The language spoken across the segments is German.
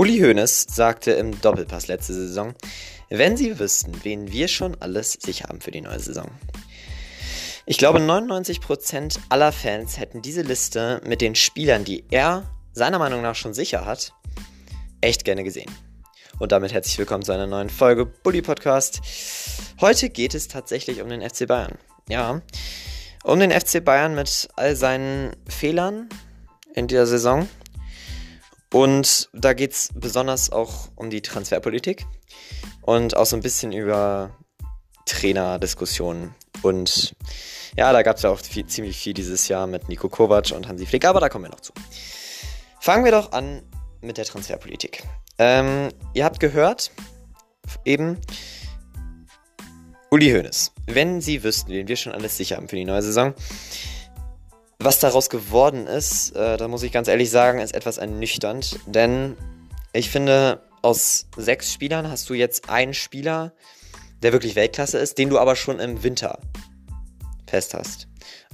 Uli Hoeneß sagte im Doppelpass letzte Saison, wenn Sie wüssten, wen wir schon alles sicher haben für die neue Saison. Ich glaube, 99% aller Fans hätten diese Liste mit den Spielern, die er seiner Meinung nach schon sicher hat, echt gerne gesehen. Und damit herzlich willkommen zu einer neuen Folge Bully Podcast. Heute geht es tatsächlich um den FC Bayern. Ja, um den FC Bayern mit all seinen Fehlern in dieser Saison und da geht es besonders auch um die Transferpolitik und auch so ein bisschen über Trainerdiskussionen. Und ja, da gab es ja auch viel, ziemlich viel dieses Jahr mit Nico Kovac und Hansi Flick, aber da kommen wir noch zu. Fangen wir doch an mit der Transferpolitik. Ähm, ihr habt gehört, eben Uli Hoeneß. Wenn Sie wüssten, wen wir schon alles sicher haben für die neue Saison, was daraus geworden ist, äh, da muss ich ganz ehrlich sagen, ist etwas ernüchternd. Denn ich finde, aus sechs Spielern hast du jetzt einen Spieler, der wirklich Weltklasse ist, den du aber schon im Winter fest hast.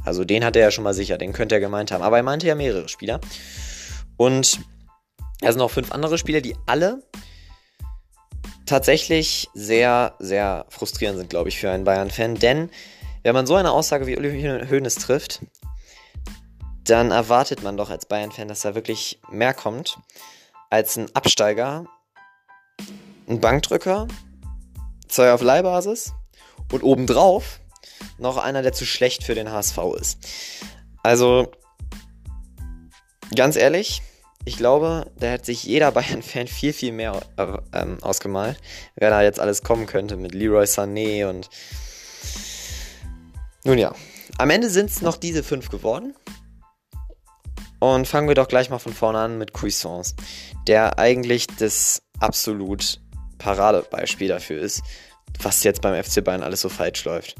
Also den hat er ja schon mal sicher, den könnte er gemeint haben. Aber er meinte ja mehrere Spieler. Und er sind noch fünf andere Spieler, die alle tatsächlich sehr, sehr frustrierend sind, glaube ich, für einen Bayern-Fan. Denn wenn man so eine Aussage wie Uli Hoeneß trifft, dann erwartet man doch als Bayern-Fan, dass da wirklich mehr kommt als ein Absteiger, ein Bankdrücker, zwei auf Leihbasis und obendrauf noch einer, der zu schlecht für den HSV ist. Also, ganz ehrlich, ich glaube, da hat sich jeder Bayern-Fan viel, viel mehr äh, ähm, ausgemalt, wer da jetzt alles kommen könnte mit Leroy Sané und. Nun ja, am Ende sind es noch diese fünf geworden. Und fangen wir doch gleich mal von vorne an mit Cuisance, der eigentlich das absolut Paradebeispiel dafür ist, was jetzt beim FC Bayern alles so falsch läuft.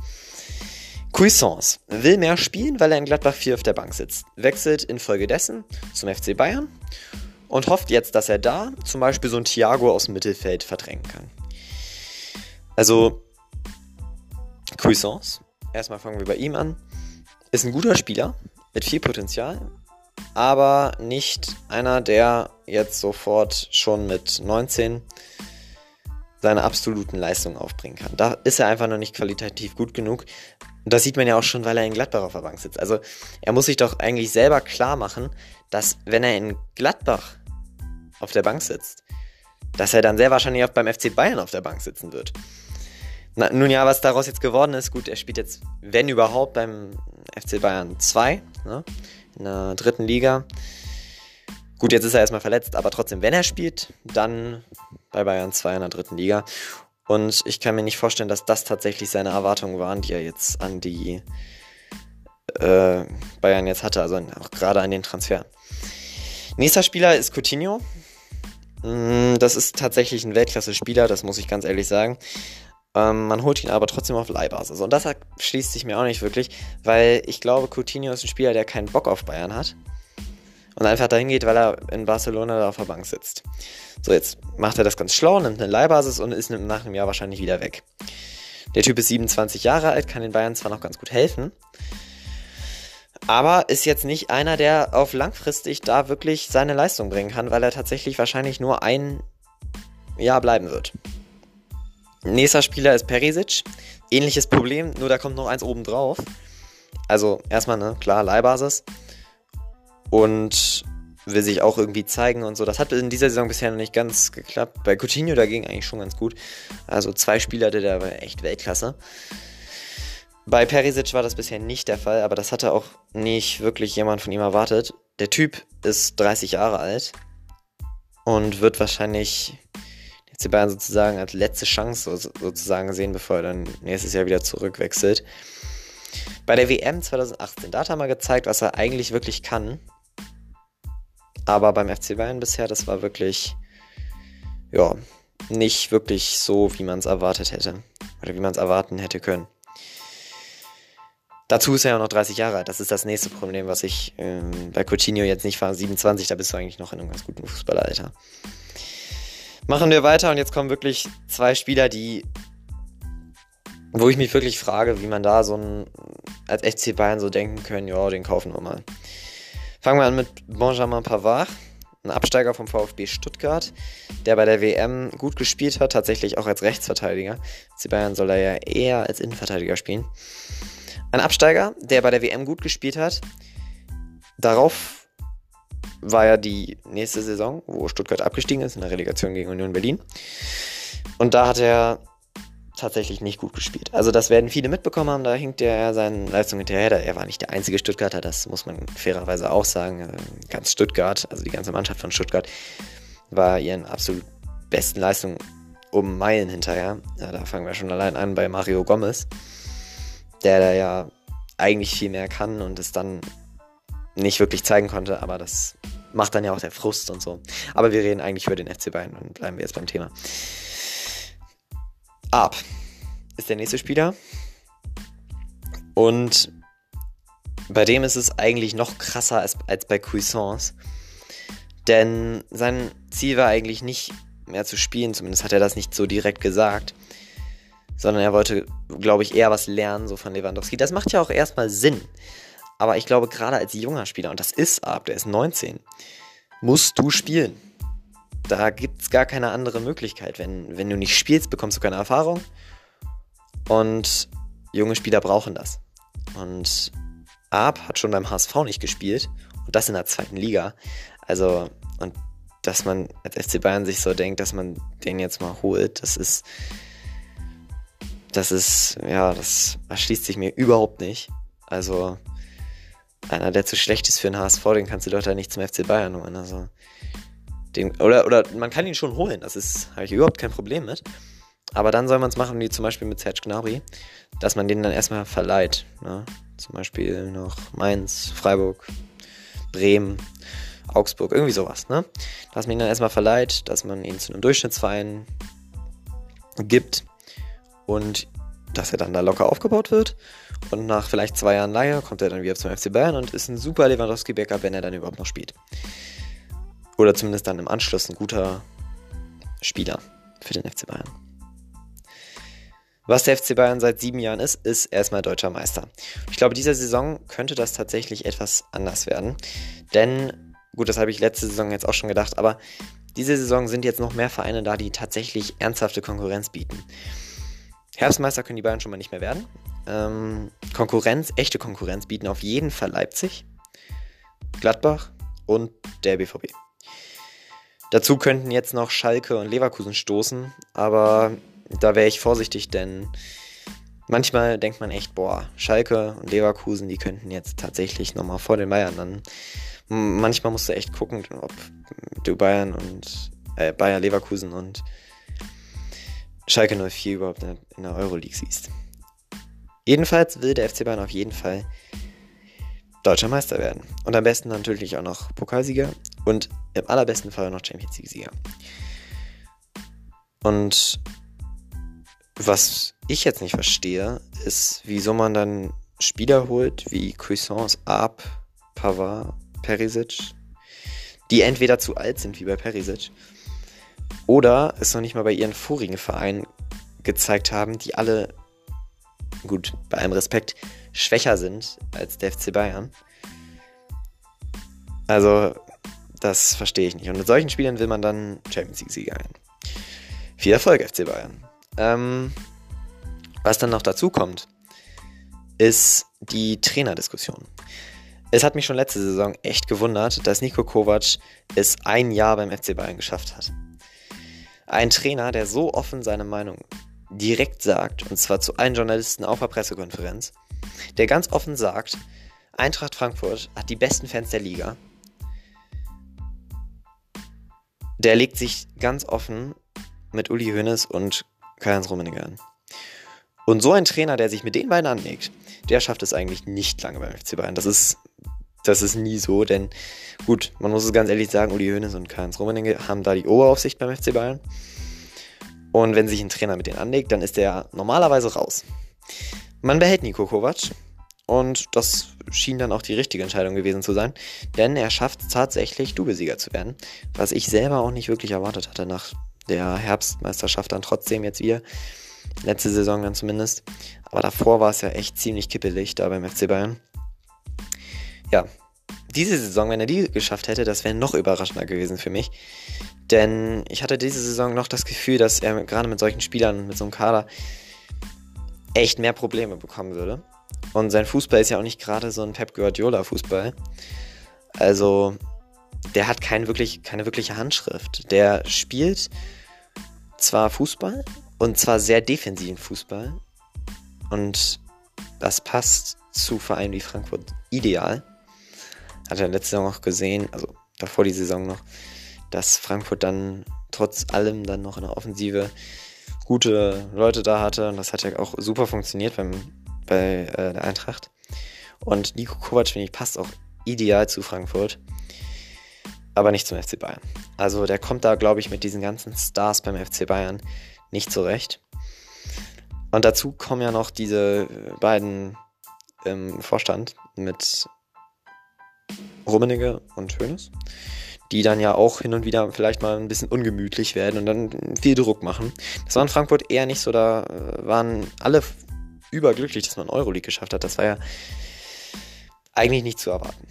Cuisance will mehr spielen, weil er in Gladbach 4 auf der Bank sitzt, wechselt infolgedessen zum FC Bayern und hofft jetzt, dass er da zum Beispiel so ein Thiago aus dem Mittelfeld verdrängen kann. Also, Cuisance, erstmal fangen wir bei ihm an, ist ein guter Spieler mit viel Potenzial, aber nicht einer, der jetzt sofort schon mit 19 seine absoluten Leistungen aufbringen kann. Da ist er einfach noch nicht qualitativ gut genug. Und das sieht man ja auch schon, weil er in Gladbach auf der Bank sitzt. Also er muss sich doch eigentlich selber klar machen, dass wenn er in Gladbach auf der Bank sitzt, dass er dann sehr wahrscheinlich auch beim FC Bayern auf der Bank sitzen wird. Na, nun ja, was daraus jetzt geworden ist, gut, er spielt jetzt, wenn überhaupt, beim FC Bayern 2. Ne? In der dritten Liga. Gut, jetzt ist er erstmal verletzt, aber trotzdem, wenn er spielt, dann bei Bayern 2 in der dritten Liga. Und ich kann mir nicht vorstellen, dass das tatsächlich seine Erwartungen waren, die er jetzt an die äh, Bayern jetzt hatte, also auch gerade an den Transfer. Nächster Spieler ist Coutinho. Mm, das ist tatsächlich ein Weltklasse-Spieler, das muss ich ganz ehrlich sagen. Ähm, man holt ihn aber trotzdem auf Leihbasis. Und das schließt sich mir auch nicht wirklich, weil ich glaube, Coutinho ist ein Spieler, der keinen Bock auf Bayern hat. Und einfach dahin geht, weil er in Barcelona da auf der Bank sitzt. So, jetzt macht er das ganz schlau, nimmt eine Leihbasis und ist nach einem Jahr wahrscheinlich wieder weg. Der Typ ist 27 Jahre alt, kann den Bayern zwar noch ganz gut helfen, aber ist jetzt nicht einer, der auf langfristig da wirklich seine Leistung bringen kann, weil er tatsächlich wahrscheinlich nur ein Jahr bleiben wird. Nächster Spieler ist Perisic. Ähnliches Problem, nur da kommt noch eins oben drauf. Also erstmal, ne, klar, Leihbasis. Und will sich auch irgendwie zeigen und so. Das hat in dieser Saison bisher noch nicht ganz geklappt. Bei Coutinho dagegen eigentlich schon ganz gut. Also zwei Spieler, der war echt Weltklasse. Bei Perisic war das bisher nicht der Fall, aber das hatte auch nicht wirklich jemand von ihm erwartet. Der Typ ist 30 Jahre alt und wird wahrscheinlich FC Bayern sozusagen als letzte Chance sozusagen sehen, bevor er dann nächstes Jahr wieder zurückwechselt. Bei der WM 2018, da hat er mal gezeigt, was er eigentlich wirklich kann. Aber beim FC Bayern bisher, das war wirklich, ja, nicht wirklich so, wie man es erwartet hätte. Oder wie man es erwarten hätte können. Dazu ist er ja noch 30 Jahre alt. Das ist das nächste Problem, was ich ähm, bei Coutinho jetzt nicht fahre. 27, da bist du eigentlich noch in einem ganz guten Fußballeralter. Machen wir weiter und jetzt kommen wirklich zwei Spieler, die. Wo ich mich wirklich frage, wie man da so ein. als FC Bayern so denken können, ja, den kaufen wir mal. Fangen wir an mit Benjamin Pavard. ein Absteiger vom VfB Stuttgart, der bei der WM gut gespielt hat, tatsächlich auch als Rechtsverteidiger. FC Bayern soll er ja eher als Innenverteidiger spielen. Ein Absteiger, der bei der WM gut gespielt hat. Darauf war ja die nächste Saison, wo Stuttgart abgestiegen ist in der Relegation gegen Union Berlin. Und da hat er tatsächlich nicht gut gespielt. Also das werden viele mitbekommen haben, da hinkt er seinen Leistungen hinterher. Er war nicht der einzige Stuttgarter, das muss man fairerweise auch sagen. Ganz Stuttgart, also die ganze Mannschaft von Stuttgart, war ihren absolut besten Leistungen um Meilen hinterher. Ja, da fangen wir schon allein an bei Mario Gomez, der da ja eigentlich viel mehr kann und es dann nicht wirklich zeigen konnte, aber das macht dann ja auch der Frust und so. Aber wir reden eigentlich über den FC Bayern und bleiben wir jetzt beim Thema. Ab ist der nächste Spieler. Und bei dem ist es eigentlich noch krasser als, als bei Cuisance. Denn sein Ziel war eigentlich nicht mehr zu spielen, zumindest hat er das nicht so direkt gesagt. Sondern er wollte, glaube ich, eher was lernen, so von Lewandowski. Das macht ja auch erstmal Sinn. Aber ich glaube, gerade als junger Spieler, und das ist Ab, der ist 19, musst du spielen da gibt es gar keine andere Möglichkeit. Wenn, wenn du nicht spielst, bekommst du keine Erfahrung. Und junge Spieler brauchen das. Und Arp hat schon beim HSV nicht gespielt. Und das in der zweiten Liga. Also, und dass man als FC Bayern sich so denkt, dass man den jetzt mal holt, das ist. Das ist, ja, das erschließt sich mir überhaupt nicht. Also, einer, der zu schlecht ist für den HSV, den kannst du doch da nicht zum FC Bayern holen. Also, den, oder, oder man kann ihn schon holen, das ist, habe ich überhaupt kein Problem mit. Aber dann soll man es machen, wie zum Beispiel mit Serge Gnabry, dass man den dann erstmal verleiht. Ne? Zum Beispiel noch Mainz, Freiburg, Bremen, Augsburg, irgendwie sowas. Ne? Dass man ihn dann erstmal verleiht, dass man ihn zu einem Durchschnittsverein gibt und dass er dann da locker aufgebaut wird. Und nach vielleicht zwei Jahren Leihe kommt er dann wieder zum FC Bayern und ist ein super Lewandowski-Backup, wenn er dann überhaupt noch spielt. Oder zumindest dann im Anschluss ein guter Spieler für den FC Bayern. Was der FC Bayern seit sieben Jahren ist, ist erstmal deutscher Meister. Ich glaube, diese Saison könnte das tatsächlich etwas anders werden. Denn, gut, das habe ich letzte Saison jetzt auch schon gedacht, aber diese Saison sind jetzt noch mehr Vereine da, die tatsächlich ernsthafte Konkurrenz bieten. Herbstmeister können die Bayern schon mal nicht mehr werden. Ähm, Konkurrenz, echte Konkurrenz bieten auf jeden Fall Leipzig, Gladbach und der BVB. Dazu könnten jetzt noch Schalke und Leverkusen stoßen, aber da wäre ich vorsichtig, denn manchmal denkt man echt, boah, Schalke und Leverkusen, die könnten jetzt tatsächlich nochmal vor den Bayern dann. Manchmal musst du echt gucken, ob du Bayern und äh, Bayer Leverkusen und Schalke 04 überhaupt in der Euroleague siehst. Jedenfalls will der FC Bayern auf jeden Fall deutscher Meister werden. Und am besten natürlich auch noch Pokalsieger und im allerbesten Fall noch Champions League-Sieger. Und was ich jetzt nicht verstehe, ist, wieso man dann Spieler holt wie Cuisance, Ab, Pavard, Perisic, die entweder zu alt sind wie bei Perisic oder es noch nicht mal bei ihren vorigen Vereinen gezeigt haben, die alle, gut, bei allem Respekt, schwächer sind als der FC Bayern. Also, das verstehe ich nicht. Und mit solchen Spielern will man dann Champions League-Sieger ein. Viel Erfolg, FC Bayern. Ähm, was dann noch dazu kommt, ist die Trainerdiskussion. Es hat mich schon letzte Saison echt gewundert, dass Nico Kovac es ein Jahr beim FC Bayern geschafft hat. Ein Trainer, der so offen seine Meinung direkt sagt, und zwar zu allen Journalisten auf der Pressekonferenz, der ganz offen sagt, Eintracht Frankfurt hat die besten Fans der Liga der legt sich ganz offen mit Uli Hoeneß und Karl-Heinz Rummenigge an. Und so ein Trainer, der sich mit den beiden anlegt, der schafft es eigentlich nicht lange beim FC Bayern. Das ist, das ist nie so, denn gut, man muss es ganz ehrlich sagen, Uli Hoeneß und Karl-Heinz Rummenigge haben da die Oberaufsicht beim FC Bayern. Und wenn sich ein Trainer mit denen anlegt, dann ist der normalerweise raus. Man behält Nico Kovac, und das schien dann auch die richtige Entscheidung gewesen zu sein, denn er schafft es tatsächlich, Doublesieger zu werden, was ich selber auch nicht wirklich erwartet hatte nach der Herbstmeisterschaft dann trotzdem jetzt wieder. Letzte Saison dann zumindest. Aber davor war es ja echt ziemlich kippelig da beim FC Bayern. Ja, diese Saison, wenn er die geschafft hätte, das wäre noch überraschender gewesen für mich. Denn ich hatte diese Saison noch das Gefühl, dass er gerade mit solchen Spielern, mit so einem Kader, echt mehr Probleme bekommen würde. Und sein Fußball ist ja auch nicht gerade so ein Pep Guardiola-Fußball. Also, der hat kein wirklich, keine wirkliche Handschrift. Der spielt zwar Fußball und zwar sehr defensiven Fußball. Und das passt zu Vereinen wie Frankfurt ideal. Hat er letzte Saison auch gesehen, also davor die Saison noch, dass Frankfurt dann trotz allem dann noch in der Offensive gute Leute da hatte. Und das hat ja auch super funktioniert beim, bei äh, der Eintracht. Und Nico Kovac, finde ich, passt auch ideal zu Frankfurt. Aber nicht zum FC Bayern. Also der kommt da, glaube ich, mit diesen ganzen Stars beim FC Bayern nicht zurecht. Und dazu kommen ja noch diese beiden im Vorstand mit Rummenigge und Hoeneß, die dann ja auch hin und wieder vielleicht mal ein bisschen ungemütlich werden und dann viel Druck machen. Das war in Frankfurt eher nicht so, da äh, waren alle überglücklich, dass man Euroleague geschafft hat. Das war ja eigentlich nicht zu erwarten.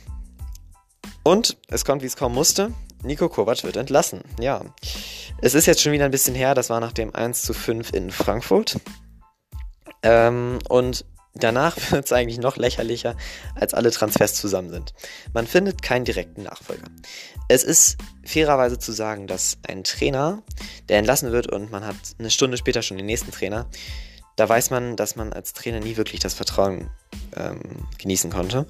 Und es kommt, wie es kommen musste. Nico Kovac wird entlassen. Ja. Es ist jetzt schon wieder ein bisschen her. Das war nach dem 1 zu 5 in Frankfurt. Ähm, und danach wird es eigentlich noch lächerlicher, als alle Transfers zusammen sind. Man findet keinen direkten Nachfolger. Es ist fairerweise zu sagen, dass ein Trainer, der entlassen wird und man hat eine Stunde später schon den nächsten Trainer, da weiß man, dass man als Trainer nie wirklich das Vertrauen ähm, genießen konnte.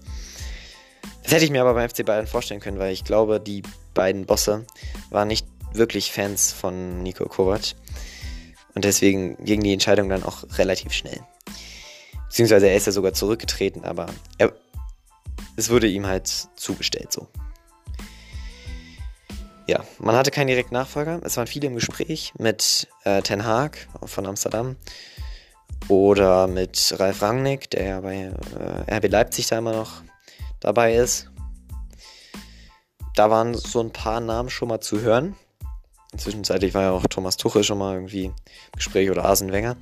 Das hätte ich mir aber beim FC Bayern vorstellen können, weil ich glaube, die beiden Bosse waren nicht wirklich Fans von Nico Kovac. Und deswegen ging die Entscheidung dann auch relativ schnell. Beziehungsweise er ist ja sogar zurückgetreten, aber er, es wurde ihm halt zugestellt so. Ja, man hatte keinen direkten Nachfolger. Es waren viele im Gespräch mit äh, Ten Haag von Amsterdam oder mit Ralf Rangnick, der ja bei äh, RB Leipzig da immer noch dabei ist. Da waren so ein paar Namen schon mal zu hören. Zwischenzeitlich war ja auch Thomas Tuchel schon mal irgendwie im Gespräch oder Arsene Wenger.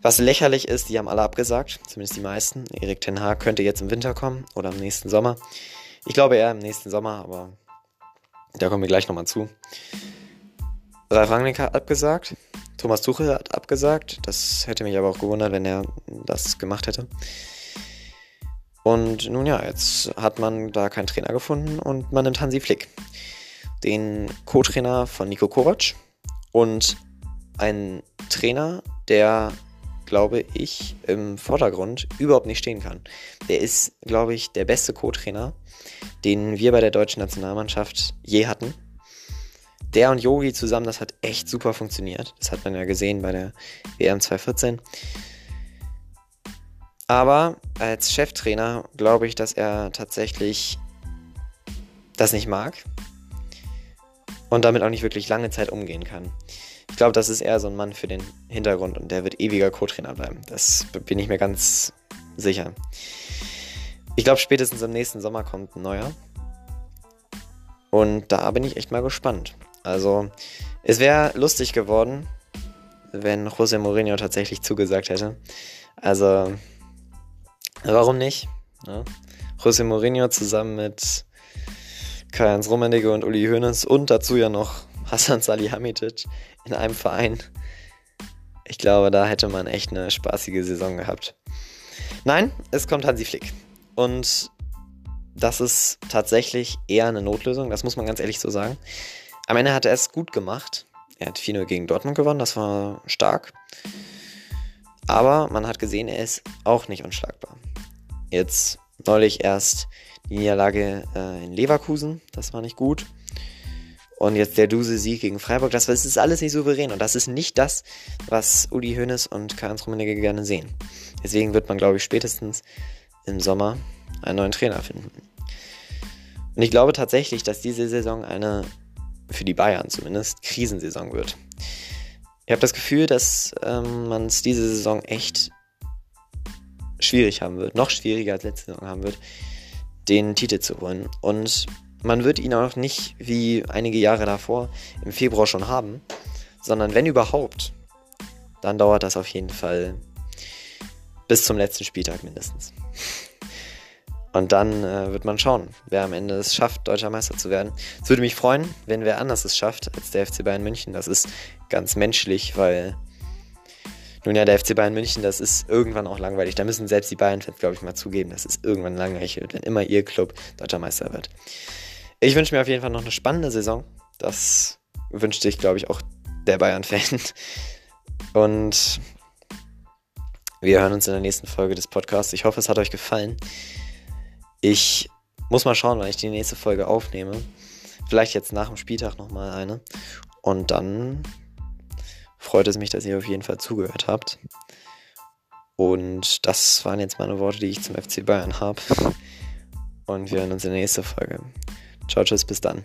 Was lächerlich ist, die haben alle abgesagt, zumindest die meisten. Erik Ten Haag könnte jetzt im Winter kommen oder im nächsten Sommer. Ich glaube eher im nächsten Sommer, aber da kommen wir gleich nochmal zu. Ralf Rangnick hat abgesagt. Thomas Tuchel hat abgesagt. Das hätte mich aber auch gewundert, wenn er das gemacht hätte. Und nun ja, jetzt hat man da keinen Trainer gefunden und man nimmt Hansi Flick, den Co-Trainer von Nico Kovac und einen Trainer, der, glaube ich, im Vordergrund überhaupt nicht stehen kann. Der ist, glaube ich, der beste Co-Trainer, den wir bei der deutschen Nationalmannschaft je hatten. Der und Yogi zusammen, das hat echt super funktioniert. Das hat man ja gesehen bei der WM 2014. Aber als Cheftrainer glaube ich, dass er tatsächlich das nicht mag und damit auch nicht wirklich lange Zeit umgehen kann. Ich glaube, das ist eher so ein Mann für den Hintergrund und der wird ewiger Co-Trainer bleiben. Das bin ich mir ganz sicher. Ich glaube, spätestens im nächsten Sommer kommt ein neuer. Und da bin ich echt mal gespannt. Also, es wäre lustig geworden, wenn José Mourinho tatsächlich zugesagt hätte. Also, Warum nicht? Ja. José Mourinho zusammen mit Karl-Heinz Rummenigge und Uli Hoeneß und dazu ja noch Hassan Salihamidzic in einem Verein. Ich glaube, da hätte man echt eine spaßige Saison gehabt. Nein, es kommt Hansi Flick. Und das ist tatsächlich eher eine Notlösung, das muss man ganz ehrlich so sagen. Am Ende hat er es gut gemacht. Er hat 4-0 gegen Dortmund gewonnen, das war stark. Aber man hat gesehen, er ist auch nicht unschlagbar. Jetzt neulich erst die Niederlage äh, in Leverkusen, das war nicht gut. Und jetzt der Duse-Sieg gegen Freiburg, das, ist alles nicht souverän. Und das ist nicht das, was Uli Hoeneß und Karl-Heinz Rummenigge gerne sehen. Deswegen wird man, glaube ich, spätestens im Sommer einen neuen Trainer finden. Und ich glaube tatsächlich, dass diese Saison eine, für die Bayern zumindest, Krisensaison wird. Ich habe das Gefühl, dass ähm, man es diese Saison echt schwierig haben wird, noch schwieriger als letzte Saison haben wird, den Titel zu holen. Und man wird ihn auch nicht wie einige Jahre davor im Februar schon haben, sondern wenn überhaupt, dann dauert das auf jeden Fall bis zum letzten Spieltag mindestens. Und dann äh, wird man schauen, wer am Ende es schafft, deutscher Meister zu werden. Es würde mich freuen, wenn wer anders es schafft als der FC Bayern München. Das ist ganz menschlich, weil nun ja, der FC Bayern München, das ist irgendwann auch langweilig. Da müssen selbst die Bayern-Fans, glaube ich, mal zugeben, dass es irgendwann langweilig wird, wenn immer ihr Club deutscher Meister wird. Ich wünsche mir auf jeden Fall noch eine spannende Saison. Das wünschte ich, glaube ich, auch der Bayern-Fan. Und wir hören uns in der nächsten Folge des Podcasts. Ich hoffe, es hat euch gefallen. Ich muss mal schauen, wann ich die nächste Folge aufnehme. Vielleicht jetzt nach dem Spieltag nochmal eine. Und dann freut es mich, dass ihr auf jeden Fall zugehört habt. Und das waren jetzt meine Worte, die ich zum FC Bayern habe. Und wir hören uns in der nächsten Folge. Ciao, tschüss, bis dann.